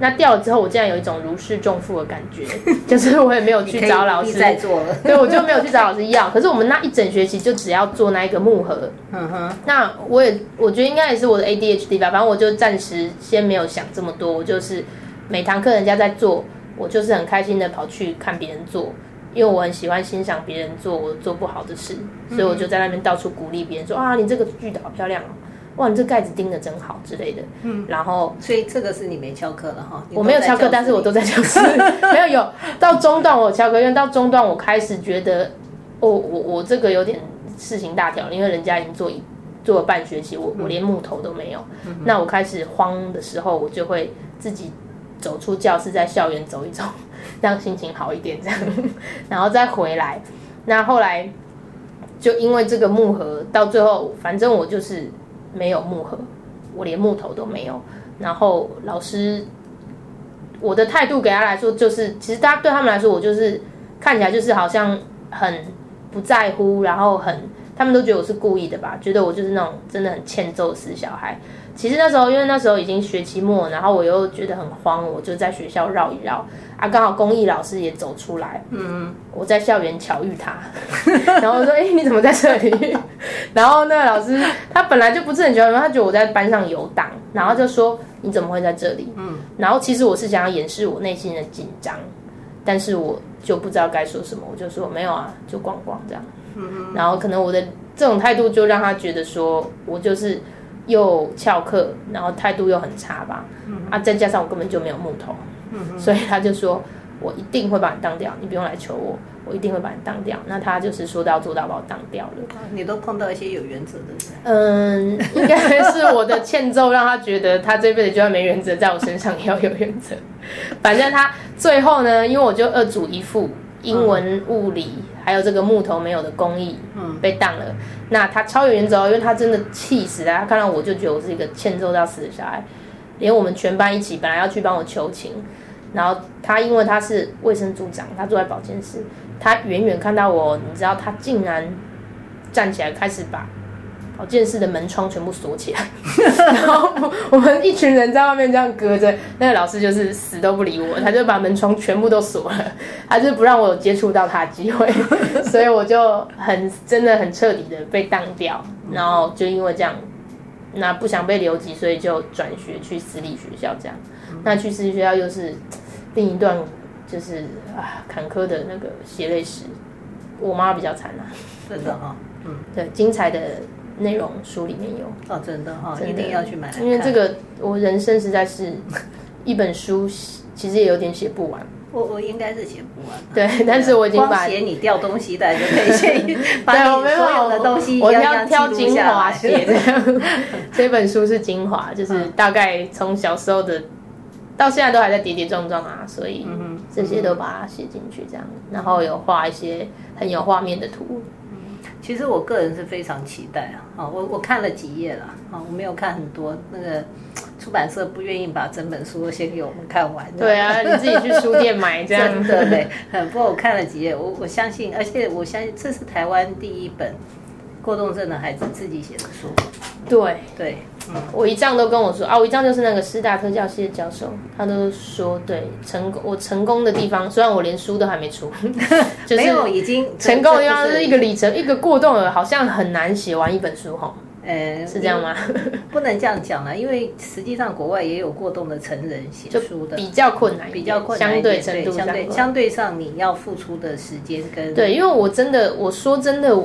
那掉了之后，我竟然有一种如释重负的感觉，<laughs> 就是我也没有去找老师你可以不必，再做了。对，我就没有去找老师要。可是我们那一整学期就只要做那一个木盒。嗯哼，那我也我觉得应该也是我的 ADHD 吧，反正我就暂时先没有想这么多，我就是每堂课人家在做，我就是很开心的跑去看别人做，因为我很喜欢欣赏别人做我做不好的事，所以我就在那边到处鼓励别人说啊，你这个锯的好漂亮哦，哇，你这盖子钉的真好之类的。嗯，然后所以这个是你没翘课了哈。我没有翘课，但是我都在教室。<laughs> 没有有到中段我有翘课，因为到中段我开始觉得，哦，我我这个有点事情大条，因为人家已经做一做了半学期，我我连木头都没有。<laughs> 那我开始慌的时候，我就会自己走出教室，在校园走一走，<laughs> 让心情好一点，这样，然后再回来。那后来就因为这个木盒，到最后反正我就是没有木盒，我连木头都没有。然后老师，我的态度给他来说就是，其实大家对他们来说，我就是看起来就是好像很不在乎，然后很他们都觉得我是故意的吧，觉得我就是那种真的很欠揍死小孩。其实那时候，因为那时候已经学期末，然后我又觉得很慌，我就在学校绕一绕啊，刚好公益老师也走出来，嗯，我在校园巧遇他，<laughs> 然后我说：“哎、你怎么在这里？”然后那个老师他本来就不是很喜欢我，他觉得我在班上游荡，然后就说：“你怎么会在这里？”嗯，然后其实我是想要掩饰我内心的紧张，但是我就不知道该说什么，我就说没有啊，就逛逛这样。嗯然后可能我的这种态度就让他觉得说我就是又翘课，然后态度又很差吧。啊，再加上我根本就没有木头，所以他就说我一定会把你当掉，你不用来求我，我一定会把你当掉。那他就是说到做到，把我当掉了。你都碰到一些有原则的人。嗯，应该是我的欠揍让他觉得他这辈子就算没原则，在我身上也要有原则。反正他最后呢，因为我就二主一副英文、物理，还有这个木头没有的工艺，嗯被当了。那他超有原则哦，因为他真的气死了。他看到我就觉得我是一个欠揍到死的小孩，连我们全班一起本来要去帮我求情，然后他因为他是卫生组长，他坐在保健室，他远远看到我，你知道他竟然站起来开始把保健室的门窗全部锁起来，<laughs> 然后我们一群人在外面这样隔着，那个老师就是死都不理我，他就把门窗全部都锁了，他就不让我有接触到他的机会，<laughs> 所以我就很真的很彻底的被当掉，然后就因为这样，那不想被留级，所以就转学去私立学校这样，那去私立学校又是另一段就是啊坎坷的那个血泪史，我妈比较惨啊，真的啊，嗯、对，精彩的内容书里面有。哦，真的哈、一定要去买。因为这个我人生实在是一本书，其实也有点写不完。我我应该是写不完。对，但是我已经把光写你掉东西的就可以写，<laughs> 把对，没有所有的东西我挑一样样挑精华写这样。<laughs> 这本书是精华，就是大概从小时候的到现在都还在跌跌撞撞啊，所以这些都把它写进去这样，然后有画一些很有画面的图。其实我个人是非常期待啊，啊，我我看了几页了，啊，我没有看很多，那个出版社不愿意把整本书先给我们看完。对啊，<laughs> 你自己去书店买这样。真的嘞，不过我看了几页，我我相信，而且我相信这是台湾第一本过动症的孩子自己写的书。对，对，我一丈都跟我说啊，我一丈就是那个师大特教系的教授，他都说对成功，我成功的地方，虽然我连书都还没出，<laughs> 就是没有已经成功的地方是一个里程，一个过动了好像很难写完一本书哈，呃，是这样吗？<laughs> 不能这样讲了，因为实际上国外也有过动的成人写就书的，比较困难，比较困难相，对程度相对上相对上你要付出的时间跟对，因为我真的，我说真的，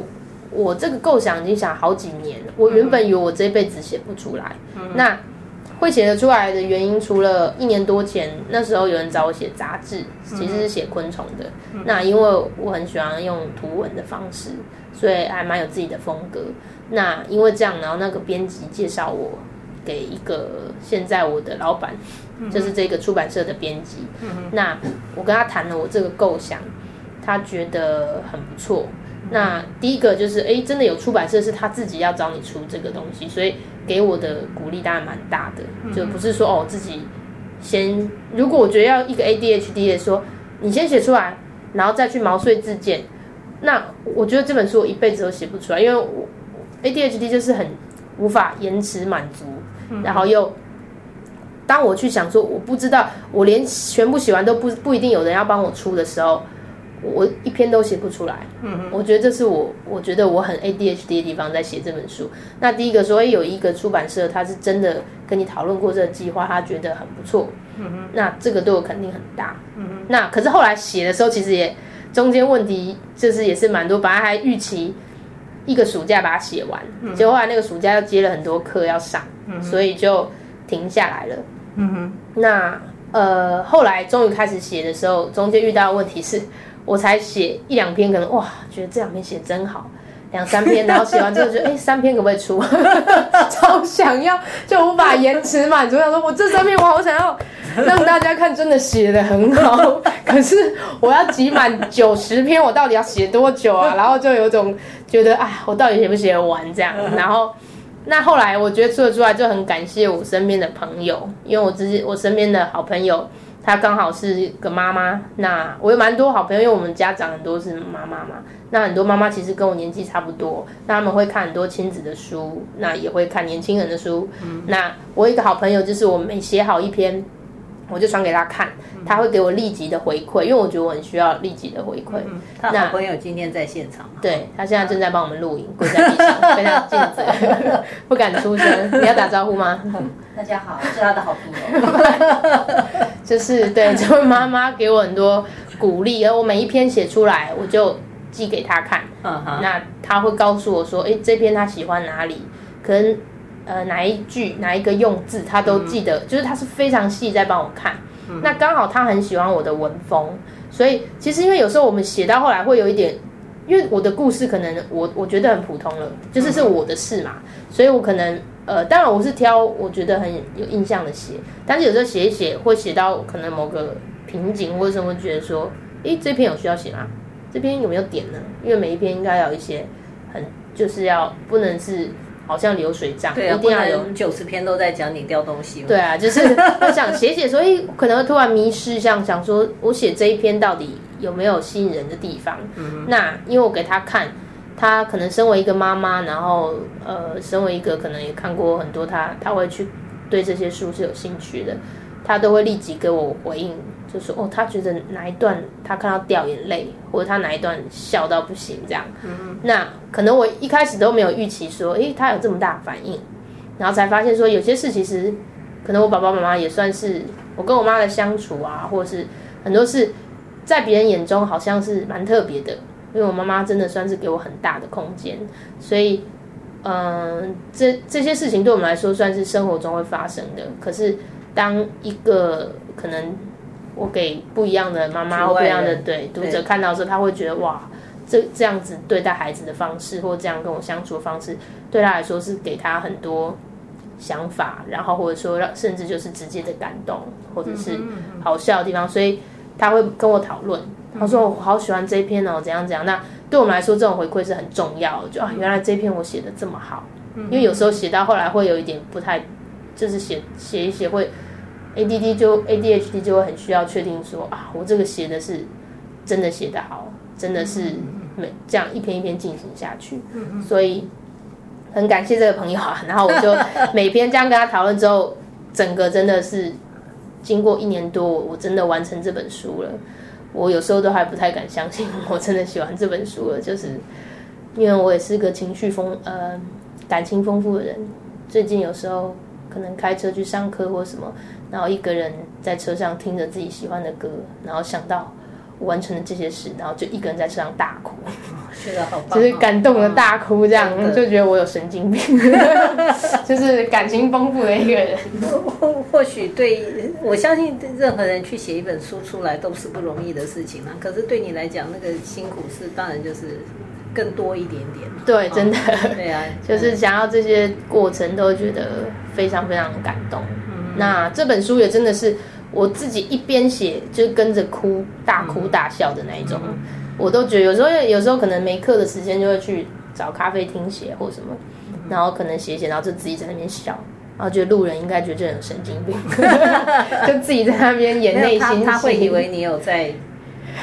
我这个构想已经想好几年了。我原本以为我这辈子写不出来，那会写得出来的原因，除了一年多前那时候有人找我写杂志，其实是写昆虫的。那因为我很喜欢用图文的方式，所以还蛮有自己的风格。那因为这样，然后那个编辑介绍我给一个现在我的老板，就是这个出版社的编辑。那我跟他谈了我这个构想，他觉得很不错。那第一个就是，哎，真的有出版社是他自己要找你出这个东西，所以给我的鼓励当然蛮大的，就不是说哦自己先，如果我觉得要一个 ADHD 的说，你先写出来，然后再去毛遂自荐，那我觉得这本书我一辈子都写不出来，因为我 ADHD 就是很无法延迟满足，然后又。当我去想说，我不知道，我连全部写完都不不一定有人要帮我出的时候，我一篇都写不出来。嗯我觉得这是我我觉得我很 ADHD 的地方，在写这本书。那第一个说，哎有一个出版社，他是真的跟你讨论过这个计划，他觉得很不错。嗯那这个对我肯定很大。嗯那可是后来写的时候，其实也中间问题就是也是蛮多，本来还预期一个暑假把它写完，结果后来那个暑假又接了很多课要上，所以就停下来了。嗯哼那呃，后来终于开始写的时候，中间遇到的问题是，我才写一两篇，可能哇，觉得这两篇写真好，两三篇，然后写完之后觉得，哎，<laughs> 三篇可不可以出？<laughs> 超想要，就无法延迟满足。想说，我这三篇我好想要让大家看，真的写的很好，<laughs> 可是我要集满九十篇，我到底要写多久啊？然后就有种觉得，哎，我到底写不写完这样？然后。那后来我觉得做得出来，就很感谢我身边的朋友，因为我自己我身边的好朋友，她刚好是个妈妈。那我有蛮多好朋友，因为我们家长很多是妈妈嘛。那很多妈妈其实跟我年纪差不多，那他们会看很多亲子的书，那也会看年轻人的书。那我有一个好朋友，就是我每写好一篇，我就传给他看，他会给我立即的回馈，因为我觉得我很需要立即的回馈。他好朋友今天在现场，对他现在正在帮我们录影，跪在地上，非常尽责，<laughs> 不敢出声。你要打招呼吗？大家好，我是他的好朋友。<laughs> 就是对这位妈妈给我很多鼓励，而我每一篇写出来，我就寄给他看。嗯哼，那他会告诉我说，哎，这篇他喜欢哪里，可能呃哪一句哪一个用字他都记得，就是他是非常细在帮我看。那刚好他很喜欢我的文风，所以其实因为有时候我们写到后来会有一点，因为我的故事可能我我觉得很普通了，就是是我的事嘛，所以我可能呃，当然我是挑我觉得很有印象的写，但是有时候写一写会写到可能某个瓶颈或者什么，觉得说，诶，这篇有需要写吗？这篇有没有点呢？因为每一篇应该要有一些很就是要不能是好像流水账，对啊，不一定要有能九十篇都在讲你掉东西。对啊，就是我想写写，所以可能会突然迷失，像想说我写这一篇到底有没有吸引人的地方？那因为我给他看，他可能身为一个妈妈，然后呃，身为一个可能也看过很多他，他会去对这些书是有兴趣的，他都会立即给我回应，就说哦，他觉得哪一段他看到掉眼泪，或者他哪一段笑到不行这样。那可能我一开始都没有预期说，诶，他有这么大反应，然后才发现说有些事其实可能我爸爸妈妈也算是我跟我妈的相处啊，或者是很多事在别人眼中好像是蛮特别的，因为我妈妈真的算是给我很大的空间，所以嗯，这这些事情对我们来说算是生活中会发生的。可是当一个可能我给不一样的妈妈或不一样的对读者看到的时候，他会觉得哇，这这样子对待孩子的方式，或这样跟我相处的方式，对他来说是给他很多想法，然后或者说让甚至就是直接的感动，或者是好笑的地方，所以他会跟我讨论。他说：“我好喜欢这一篇哦，怎样怎样。”那对我们来说，这种回馈是很重要的。就啊，原来这篇我写的这么好，因为有时候写到后来会有一点不太，就是写写一写会 ADD 就 ADHD 就会很需要确定说啊，我这个写的是真的写得好，真的是每这样一篇一篇进行下去。所以很感谢这个朋友啊，然后我就 <laughs> 每篇这样跟他讨论之后，整个真的是经过一年多，我真的完成这本书了。我有时候都还不太敢相信，我真的喜欢这本书了，就是因为我也是个情绪丰呃感情丰富的人。最近有时候可能开车去上课或什么，然后一个人在车上听着自己喜欢的歌，然后想到我完成了这些事，然后就一个人在车上大哭，觉得好棒哦，就是感动的大哭，这样就觉得我有神经病，<laughs> 就是感情丰富的一个人。或或许对我相信任何人去写一本书出来都是不容易的事情嘛。可是对你来讲，那个辛苦是当然就是更多一点点嘛。对，真的。对啊，就是想要这些过程都觉得非常非常感动。那这本书也真的是我自己一边写就跟着哭，大哭大笑的那一种。我都觉得有时候有时候可能没课的时间就会去找咖啡厅写或什么，然后可能写一写，然后就自己在那边笑。然后觉得路人应该觉得这人有神经病，<laughs> 就自己在那边演内心戏。他他会以为你有在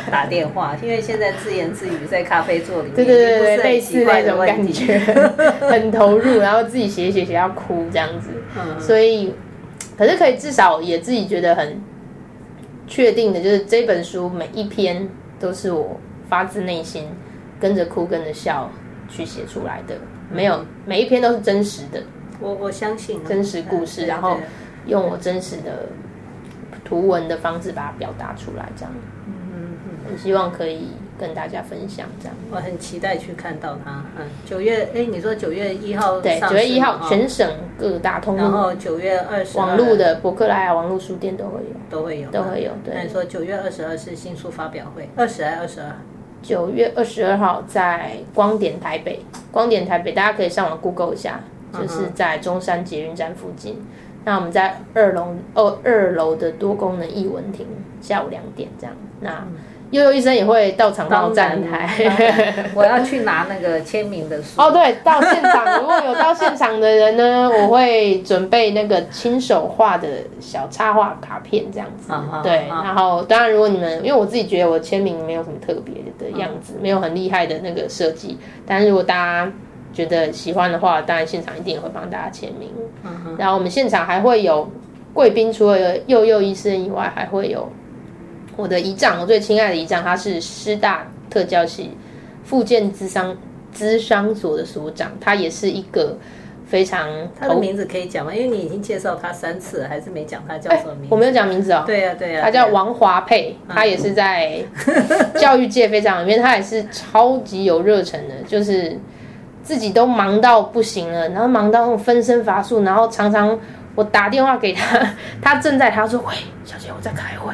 打电话，因为现在自言自语在咖啡座里面，对对对对，不是很类似那种感觉，很投入，然后自己写一写写要哭这样子。嗯所以，可是可以至少也自己觉得很确定的，就是这本书每一篇都是我发自内心跟着哭跟着笑去写出来的，没有每一篇都是真实的我我相信啊真实故事，然后用我真实的图文的方式把它表达出来，这样。嗯嗯。很希望可以跟大家分享这样。我很期待去看到它。嗯，九月，哎，你说九月一号对，九月一号全省各大通然后九月二十网络的博客来啊、网络书店都会有。都会有，都会有对那你说九月二十二是新书发表会，二十还二十二？九月二十二号在光点台北，光点台北大家可以上网 Google 一下，嗯就是在中山捷运站附近。那我们在二楼哦，二楼的多功能艺文厅，下午两点这样。那悠悠医生也会到场帮我站台。我要去拿那个签名的书。哦，对，到现场 <laughs> 如果有到现场的人呢，我会准备那个亲手画的小插画卡片这样子。对，啊然后当然如果你们，因为我自己觉得我签名没有什么特别的样子，没有很厉害的那个设计，但是如果大家觉得喜欢的话，当然现场一定也会帮大家签名。然后我们现场还会有贵宾，除了佑佑医生以外，还会有我的姨丈，我最亲爱的姨丈，他是师大特教系复健资商资商所的所长，他也是一个非常他的名字可以讲吗？因为你已经介绍他三次了，还是没讲他叫哎什么名字？我没有讲名字哦，对呀、对呀、他叫王华佩，他也是在教育界非常有名，他也是超级有热忱的，就是自己都忙到不行了，然后忙到那种分身乏术，然后常常我打电话给他，<laughs> 他正在，他说：“喂，小姐，我在开会。”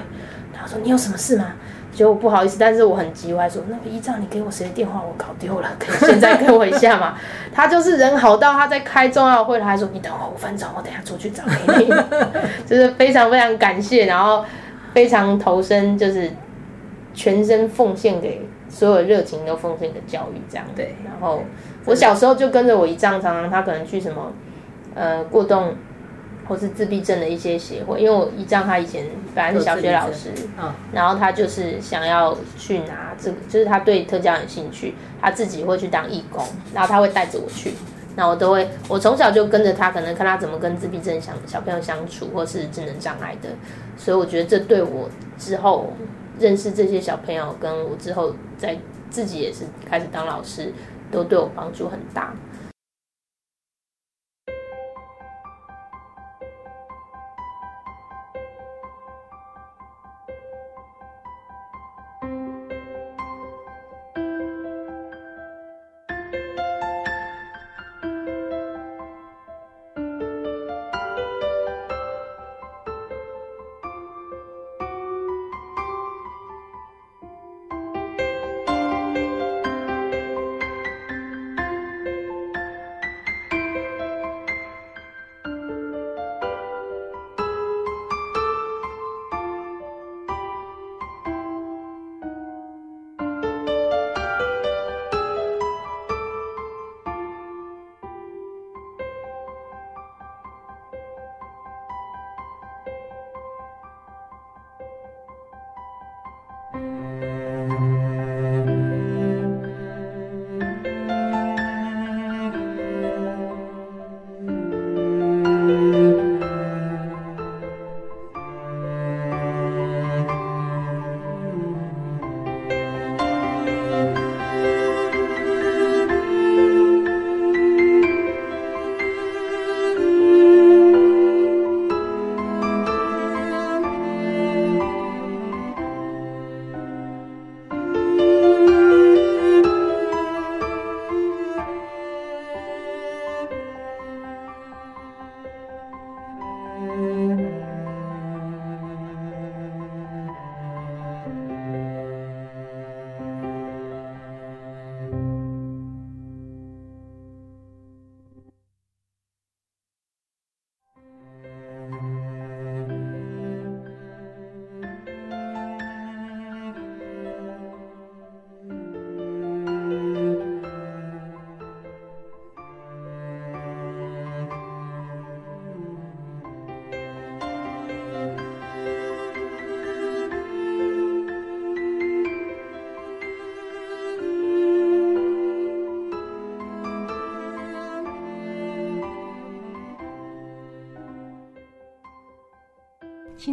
他说：“你有什么事吗？”结果不好意思，但是我很急，我还说：“那个依照你给我谁的电话，我搞丢了，可以现在给我一下吗？” <laughs> 他就是人好到他在开重要会，他还说：“你等我五分钟，我等下出去找给你。<laughs> ”就是非常非常感谢，然后非常投身，就是全身奉献给所有热情都奉献给教育这样。对然后我小时候就跟着我姨丈，常常他可能去什么呃过动或是自闭症的一些协会，因为我姨丈他以前本来是小学老师，嗯，然后他就是想要去拿这个，就是他对特教有兴趣，他自己会去当义工，然后他会带着我去，那我都会，我从小就跟着他，可能看他怎么跟自闭症小小朋友相处，或是智能障碍的，所以我觉得这对我之后认识这些小朋友，跟我之后在自己也是开始当老师，都对我帮助很大。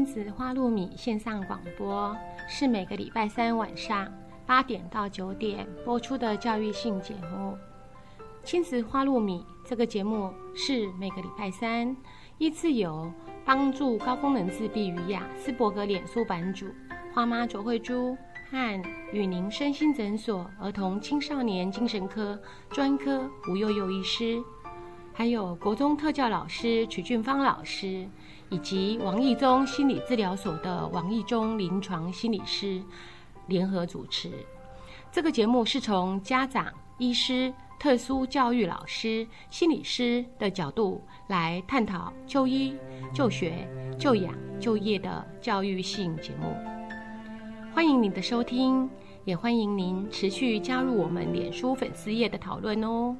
亲子花露米线上广播是每个礼拜三晚上八点到九点播出的教育性节目。亲子花露米这个节目是每个礼拜三依次由帮助高功能自闭与雅斯伯格脸书版主花妈卓慧珠和与您身心诊所儿童青少年精神科专科吴幼幼医师，还有国中特教老师曲俊芳老师。以及王义中心理治疗所的王义中临床心理师联合主持。这个节目是从家长、医师、特殊教育老师、心理师的角度来探讨就医、就学、就养、就业的教育性节目。欢迎您的收听，也欢迎您持续加入我们脸书粉丝页的讨论哦。